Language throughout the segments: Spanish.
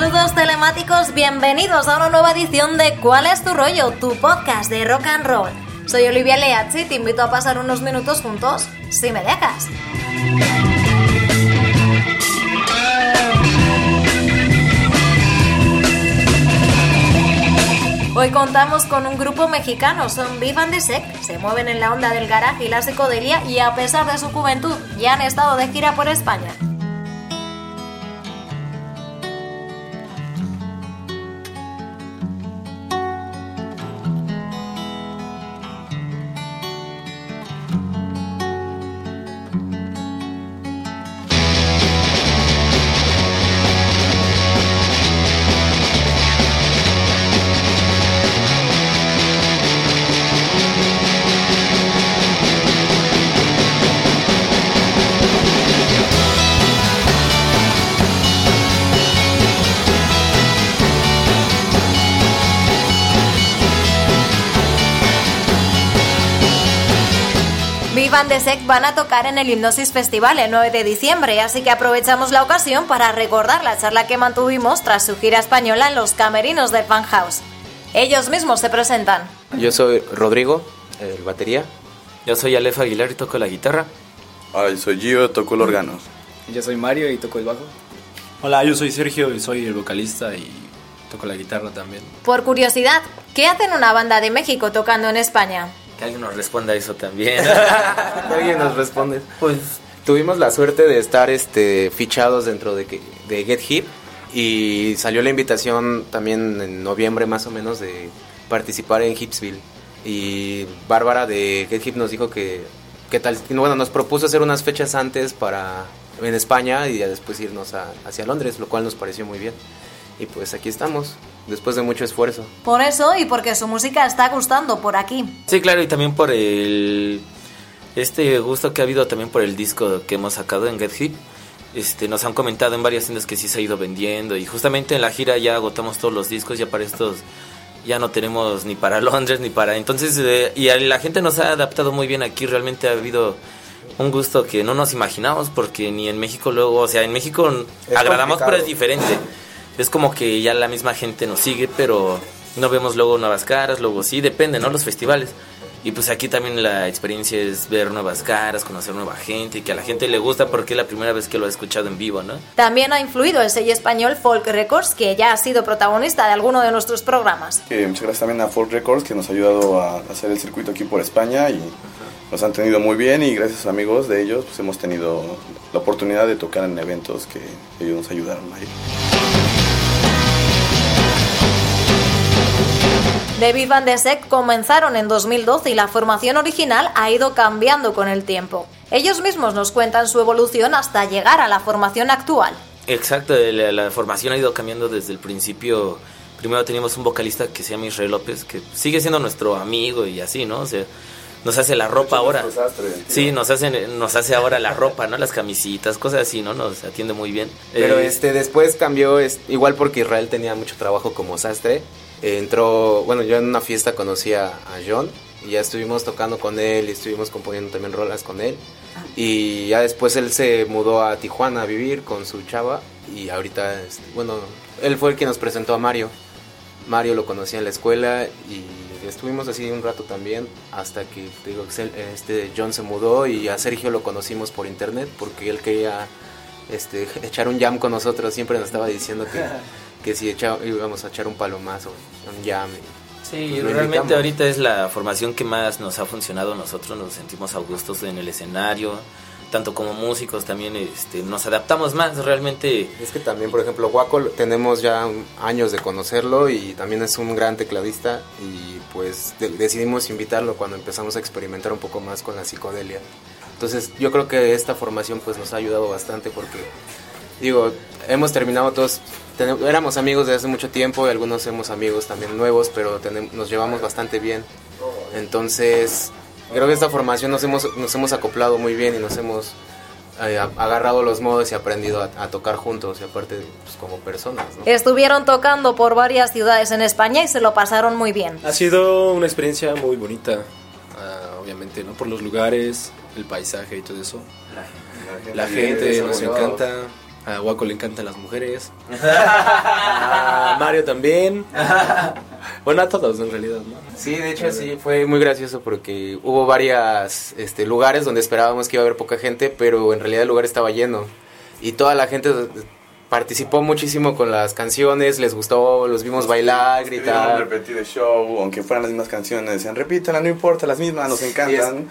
Saludos telemáticos, bienvenidos a una nueva edición de ¿Cuál es tu rollo? Tu podcast de rock and roll. Soy Olivia Leazzi y te invito a pasar unos minutos juntos, si me dejas. Hoy contamos con un grupo mexicano, son Vivan de Sec, se mueven en la onda del garaje y la psicodelia y a pesar de su juventud ya han estado de gira por España. Vivan de Sec van a tocar en el Hipnosis Festival el 9 de diciembre, así que aprovechamos la ocasión para recordar la charla que mantuvimos tras su gira española en los camerinos del Fan House. Ellos mismos se presentan. Yo soy Rodrigo, el batería. Yo soy Aleph Aguilar y toco la guitarra. Hola, soy Gio, toco el órgano. Yo soy Mario y toco el bajo. Hola, yo soy Sergio y soy el vocalista y toco la guitarra también. Por curiosidad, ¿qué hacen una banda de México tocando en España? Que alguien nos responda eso también. Que alguien nos responde. Pues tuvimos la suerte de estar este, fichados dentro de, de Get Hip y salió la invitación también en noviembre más o menos de participar en Hipsville. Y Bárbara de Get Hip nos dijo que, que tal, bueno, nos propuso hacer unas fechas antes para en España y ya después irnos a- hacia Londres, lo cual nos pareció muy bien. Y pues aquí estamos, después de mucho esfuerzo. Por eso y porque su música está gustando por aquí. Sí, claro, y también por el este gusto que ha habido también por el disco que hemos sacado en Get Hip. Este, nos han comentado en varias tiendas que sí se ha ido vendiendo y justamente en la gira ya agotamos todos los discos, ya para estos ya no tenemos ni para Londres ni para entonces eh, y la gente nos ha adaptado muy bien aquí, realmente ha habido un gusto que no nos imaginamos porque ni en México luego, o sea, en México Es agradamos pero complicado. es diferente. Es como que ya la misma gente nos sigue, pero no vemos luego nuevas caras, luego sí, depende, ¿no? Los festivales. Y pues aquí también la experiencia es ver nuevas caras, conocer nueva gente y que a la gente le gusta porque es la primera vez que lo ha escuchado en vivo, ¿no? También ha influido el sello español Folk Records, que ya ha sido protagonista de alguno de nuestros programas. Que muchas gracias también a Folk Records que nos ha ayudado a hacer el circuito aquí por España y nos han tenido muy bien y gracias a amigos de ellos pues hemos tenido la oportunidad de tocar en eventos que ellos nos ayudaron ahí. The Big Band de Sec comenzaron en 2012 y la formación original ha ido cambiando con el tiempo. Ellos mismos nos cuentan su evolución hasta llegar a la formación actual. Exacto, la, la formación ha ido cambiando desde el principio. Primero teníamos un vocalista que se llama Israel López, que sigue siendo nuestro amigo y así, ¿no? O sea, nos hace la ropa ahora. Sí, nos hace, nos hace ahora la ropa, ¿no? Las camisitas, cosas así, ¿no? Nos atiende muy bien. Pero Eh, este después cambió, es, igual porque Israel tenía mucho trabajo como sastre. Entró, bueno, yo en una fiesta conocí a, a John y ya estuvimos tocando con él y estuvimos componiendo también rolas con él. Y ya después él se mudó a Tijuana a vivir con su chava y ahorita, este, bueno, él fue el que nos presentó a Mario. Mario lo conocía en la escuela y estuvimos así un rato también hasta que te digo, este John se mudó y a Sergio lo conocimos por internet porque él quería este, echar un jam con nosotros. Siempre nos estaba diciendo que, que si echa- íbamos a echar un palomazo, un jam. Sí, Pues realmente invitamos. ahorita es la formación que más nos ha funcionado. Nosotros nos sentimos a gustos en el escenario. tanto como músicos también este, nos adaptamos más realmente. Es que también, por ejemplo, Waco tenemos ya años de conocerlo y también es un gran tecladista y pues decidimos invitarlo cuando empezamos a experimentar un poco más con la psicodelia. Entonces yo creo que esta formación pues nos ha ayudado bastante porque digo, hemos terminado todos, éramos amigos de hace mucho tiempo y algunos somos amigos también nuevos, pero nos llevamos bastante bien. Entonces, creo que esta formación nos hemos, nos hemos acoplado muy bien y nos hemos eh, agarrado los modos y aprendido a, tocar juntos y aparte pues, como personas. Estuvieron tocando por varias ciudades en España y se lo pasaron muy bien. Ha sido una experiencia muy bonita, ah, obviamente, ¿no? Por los lugares, el paisaje y todo eso. La gente, nos encanta. A Waco le encantan las mujeres. a Mario también. Bueno, a todos en realidad, ¿no? Sí, de hecho sí, fue muy gracioso porque hubo varios este, lugares donde esperábamos que iba a haber poca gente, pero en realidad el lugar estaba lleno. Y toda la gente participó muchísimo con las canciones, les gustó, los vimos bailar, gritar. repetir el show, aunque fueran las mismas canciones, decían, repítanlas, no importa, las mismas, nos encantan.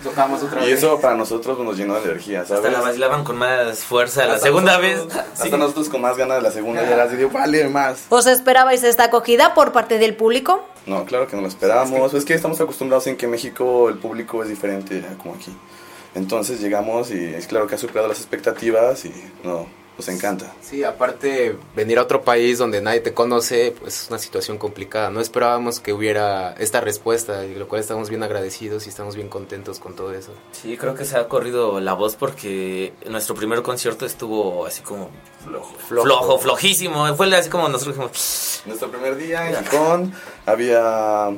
Y, eso para nosotros nos llenó de energía, ¿sabes? Hasta la bailaban con más fuerza la segunda vez. Hasta nosotros con más ganas de la segunda, y las dio, vale, más. ¿Os esperabais esta acogida por parte del público? No, claro que no lo esperábamos. Es que, estamos acostumbrados en que en México el público es diferente como aquí. Entonces llegamos y es claro que ha superado las expectativas y no, nos encanta. Sí, aparte venir a otro país donde nadie te conoce, pues es una situación complicada. No esperábamos que hubiera esta respuesta, y lo cual estamos bien agradecidos y estamos bien contentos con todo eso. Sí, creo que se ha corrido la voz porque nuestro primer concierto estuvo así como flojo, flojísimo. Fue así como nosotros dijimos... Nuestro primer día en Gijón había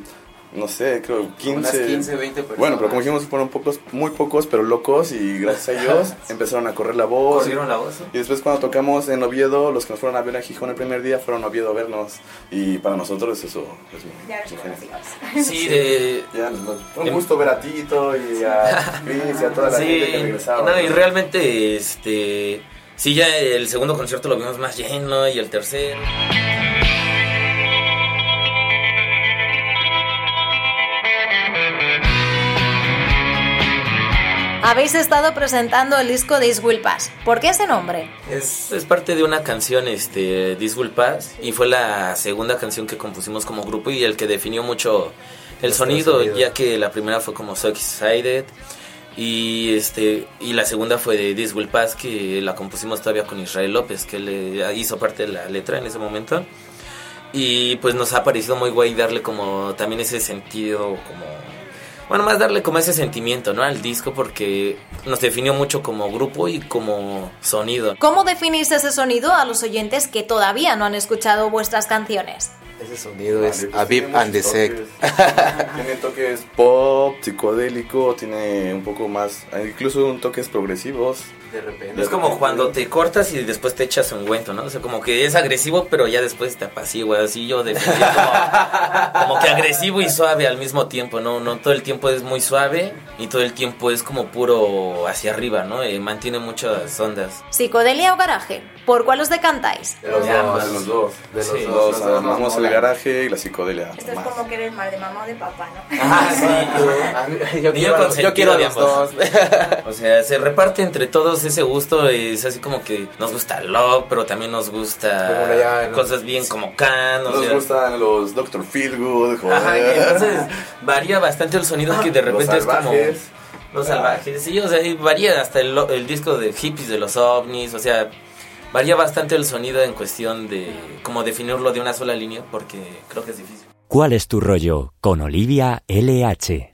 no sé, creo 15, 15 20 personas. Bueno, pero como dijimos, fueron pocos, muy pocos, pero locos y gracias a ellos empezaron a correr la voz. Corrieron la voz. Y después cuando tocamos en Oviedo, los que nos fueron a ver a Gijón el primer día fueron a Oviedo a vernos y para nosotros eso es muy, Sí, de... Ya, fue un gusto ver a Tito y a Chris y a toda la gente que regresaba. No, y realmente, este... Sí, ya el segundo concierto lo vimos más lleno y el tercero... Habéis estado presentando el disco This Will Pass. ¿Por qué ese nombre? Es, es parte de una canción, este, This Will Pass, y fue la segunda canción que compusimos como grupo y el que definió mucho el sonido, ya que la primera fue como So Excited y este y la segunda fue de This Will Pass que la compusimos todavía con Israel López que le hizo parte de la letra en ese momento y pues nos ha parecido muy guay darle como también ese sentido como bueno, más darle como ese sentimiento, ¿no? Al disco porque nos definió mucho como grupo y como sonido. ¿Cómo definís ese sonido a los oyentes que todavía no han escuchado vuestras canciones? Ese sonido es Aviv and the Sect. Tiene toques pop, psicodélico, tiene un poco más, incluso un toques progresivos. De repente. Es como cuando te cortas y después te echas un guento, ¿no? O sea, como que es agresivo, pero ya después te apacigua. Así yo definí como, como que agresivo y suave al mismo tiempo, ¿no? No todo el tiempo es muy suave y todo el tiempo es como puro hacia arriba, ¿no? Eh, mantiene muchas ondas. ¿Psicodelia o garaje? ¿Por cuál os decantáis? De los dos. De los dos. De los dos. Amamos el garaje y la psicodelia. Esto es como que eres mal de mamá o de papá, ¿no? Ah, sí. yo, quiero, yo quiero los dos. o sea, se reparte entre todos ese gusto. Es así como que nos gusta el love, pero también nos gusta cosas bien como Can. Nos gustan los Doctor Feelgood. Ajá, entonces varía bastante el sonido que de repente es como los salvajes, sí, o sea, varía hasta el, el, disco de hippies de los ovnis, o sea, varía bastante el sonido en cuestión de cómo definirlo de una sola línea, porque creo que es difícil. ¿Cuál es tu rollo? Con Olivia LH.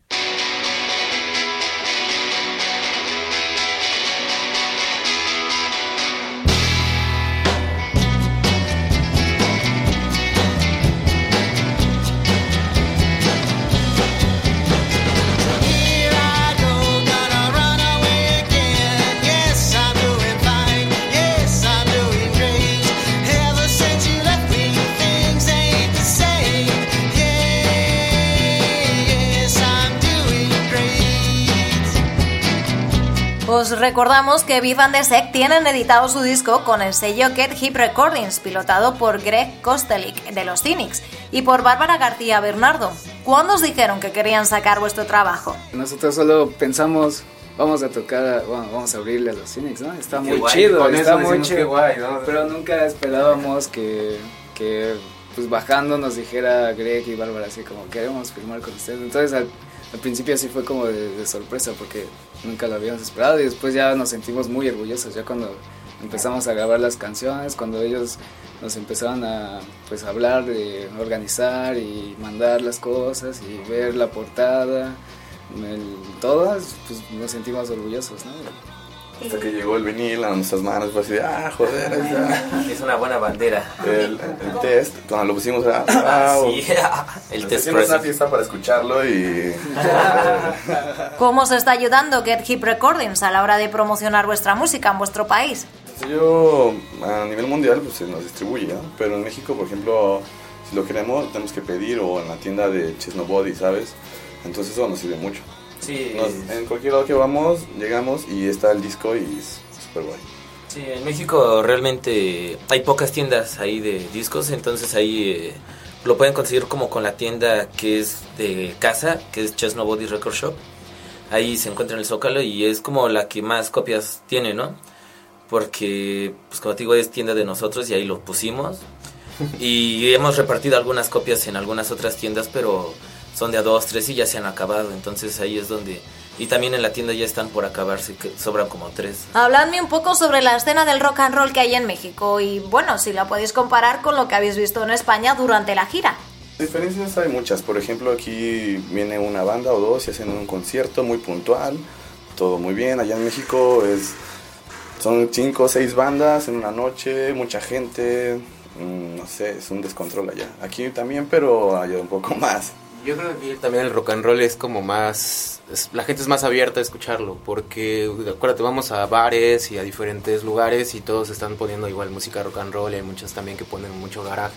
Recordamos que Vivan de Sec tienen editado su disco con el sello Get Hip Recordings, pilotado por Greg Kostelik de los Cynics y por Bárbara García Bernardo. ¿Cuándo os dijeron que querían sacar vuestro trabajo? Nosotros solo pensamos vamos a tocar, bueno, vamos a abrirle a los Phoenix, ¿no? Está Qué muy guay, chido, con está eso muy chido. qué guay, ¿no? Pero nunca esperábamos que, que, pues bajando nos dijera Greg y Bárbara así como queremos firmar con ustedes. Entonces al, al principio así fue como de, de sorpresa porque nunca lo habíamos esperado y después ya nos sentimos muy orgullosos ya cuando empezamos a grabar las canciones, cuando ellos nos empezaron a pues hablar de organizar y mandar las cosas y ver la portada, todas, pues nos sentimos orgullosos, ¿no? Hasta que llegó el vinil a nuestras manos, fue así de, ah, joder, ya. Es una buena bandera. El, el test, cuando lo pusimos, era, Ah, wow. sí, el Nos test hicimos una fiesta para escucharlo y ¿Cómo os está ayudando Get Hip Recordings a la hora de promocionar vuestra música en vuestro país? yo a nivel mundial pues se nos distribuye, ¿no? Pero en México, por ejemplo, si lo queremos tenemos que pedir o en la tienda de Chesnobody, ¿sabes? Entonces eso nos sirve mucho. Sí, Nos- en cualquier lado que vamos, llegamos y está el disco y es súper guay. sí, en México realmente hay pocas tiendas ahí de discos, entonces ahí eh, lo pueden conseguir como con la tienda que es de casa, que es Chess Nobody Record Shop. Ahí se encuentra en el Zócalo y es como la que más copias tiene, ¿no? Porque, pues como te digo, es tienda de nosotros y ahí lo pusimos. Y hemos repartido algunas copias en algunas otras tiendas, pero son de a dos, tres y ya se han acabado. Entonces ahí es donde... Y también en la tienda ya están por acabarse, que sobran como tres. Habladme un poco sobre la escena del rock and roll que hay en México y bueno, si la podéis comparar con lo que habéis visto en España durante la gira. Diferencias hay muchas. Por ejemplo, aquí viene una banda o dos y hacen un concierto muy puntual, todo muy bien. Allá en México es son cinco o seis bandas en una noche, mucha gente, mm, no sé, es un descontrol allá. Aquí también, pero allá un poco más. Yo creo que también el rock and roll es como más... es- la gente es más abierta a escucharlo, porque acuérdate, vamos a bares y a diferentes lugares y todos están poniendo igual música rock and roll y hay muchos también que ponen mucho garaje.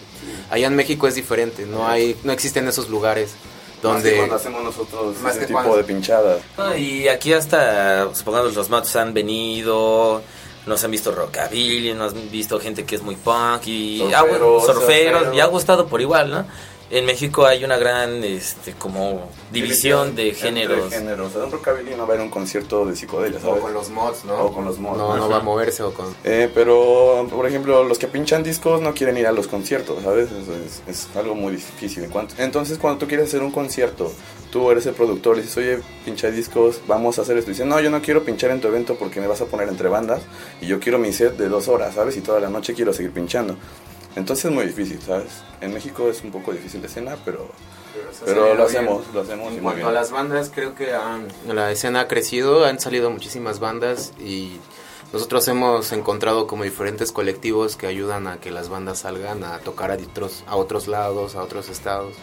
Allá en México es diferente, no hay no existen esos lugares Más que donde... cuando hacemos nosotros Más ese que tipo cuando- de pinchadas. No, y aquí hasta, supongamos, los matos han venido, nos han visto rockabilly, nos han visto gente que es muy punk y Surferos, surferos, surferos. y ha gustado por igual, ¿no? En México hay una gran, este, como división de Entre géneros. géneros. O sea, un rockabilly no va a ir a un concierto de psicodelia, O con los mods, ¿no? O con los mods. No, no va a moverse o con... Eh, pero, por ejemplo, los que pinchan discos no quieren ir a los conciertos, ¿sabes? Eso es, es algo muy difícil. En cuanto- Entonces, cuando tú quieres hacer un concierto, tú eres el productor, le dices, oye, pincha discos, vamos a hacer esto. Y dicen, no, yo no quiero pinchar en tu evento porque me vas a poner entre bandas y yo quiero mi set de dos horas, ¿sabes? Y toda la noche quiero seguir pinchando. Entonces es muy difícil, ¿sabes? En México es un poco difícil la escena, pero, pero lo hacemos, lo hacemos En muy cuanto a las bandas, creo que han- la escena ha crecido, han salido muchísimas bandas y nosotros hemos encontrado como diferentes colectivos que ayudan a que las bandas salgan a tocar a otros, a otros lados, a otros estados.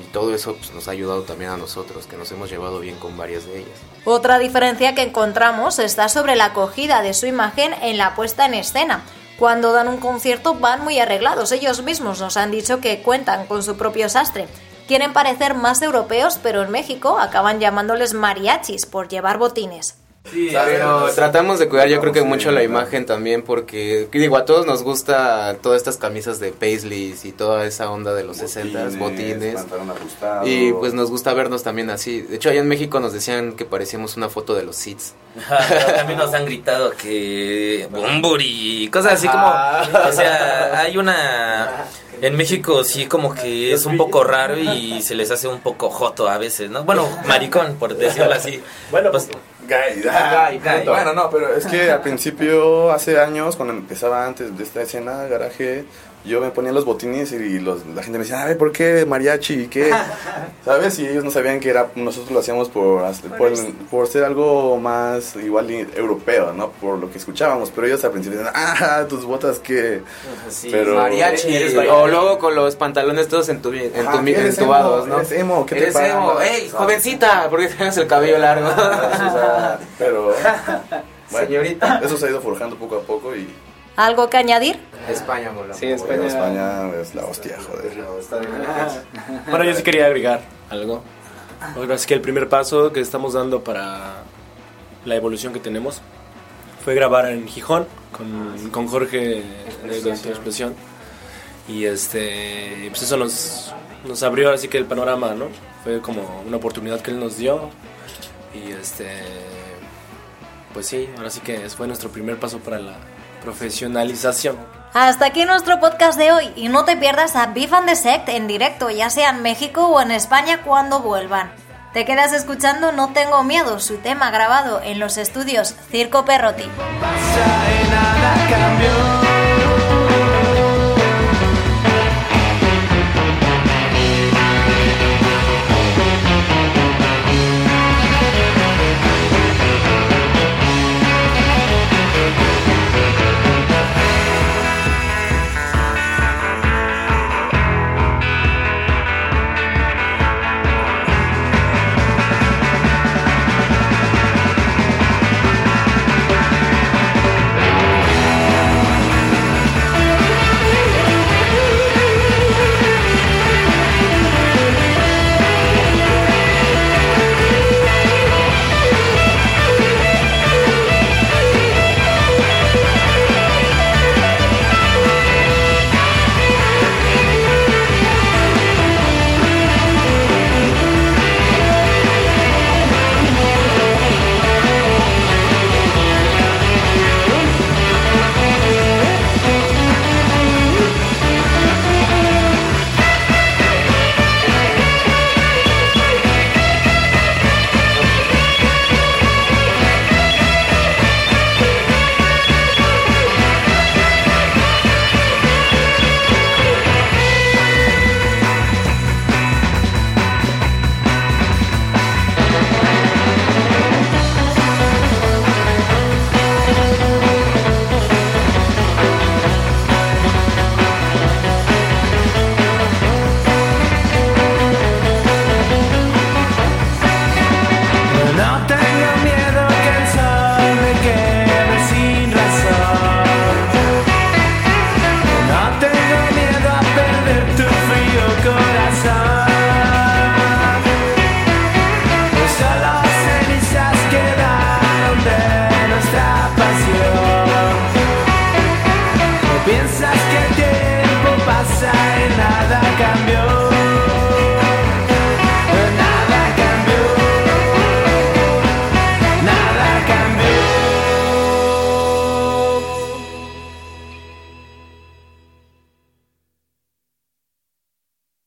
Y todo eso pues, nos ha ayudado también a nosotros, que nos hemos llevado bien con varias de ellas. Otra diferencia que encontramos está sobre la acogida de su imagen en la puesta en escena. Cuando dan un concierto van muy arreglados, ellos mismos nos han dicho que cuentan con su propio sastre. Quieren parecer más europeos, pero en México acaban llamándoles mariachis por llevar botines. Pero tratamos de cuidar yo creo que Sí, mucho la ¿verdad? imagen también porque digo a todos nos gusta todas estas camisas de paisleys y toda esa onda de los 60s, botines. Y pues nos gusta vernos también así. De hecho allá en México nos decían que parecíamos una foto de los Seeds. También nos han gritado que Bumburi, cosas así como, o sea, hay una en México sí como que es un poco raro y se les hace un poco joto a veces, ¿no? Bueno, maricón por decirlo así. Bueno, pues Gay, Gay, gay. Bueno, no, pero es que al principio, hace años, cuando empezaba antes de esta escena, garaje, yo me ponía los botines y los, la gente me decía, ay, ¿por qué mariachi? ¿Qué? ¿Sabes? Y ellos no sabían que era, nosotros lo hacíamos por, por, por ser algo más igual europeo, ¿no? Por lo que escuchábamos. Pero ellos al principio decían, ah, tus botas que... sí, Pero- Mariachi. Eres o luego con los pantalones todos entubi- entubados, emo, ¿no? eres emo, ¿qué te Eres pasa? emo. ¡Ey, jovencita! ¿Por qué tienes el cabello largo? Pero... bueno, Señorita. Eso se ha ido forjando poco a poco y... ¿Algo que añadir? España, mola. Sí, España, España. Es la hostia, joder. Bueno, yo sí quería agregar algo. Ahora sí que el primer paso que estamos dando para la evolución que tenemos fue grabar en Gijón con, con Jorge de Expresión. Y este, pues eso nos, nos abrió así que el panorama, ¿no? Fue como una oportunidad que él nos dio. Y este, pues sí, ahora sí que fue nuestro primer paso para la profesionalización. Hasta aquí nuestro podcast de hoy y no te pierdas a Beef and the Sect en directo, ya sea en México o en España cuando vuelvan. Te quedas escuchando No Tengo Miedo, su tema grabado en los estudios Circo Perroti.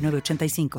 906985.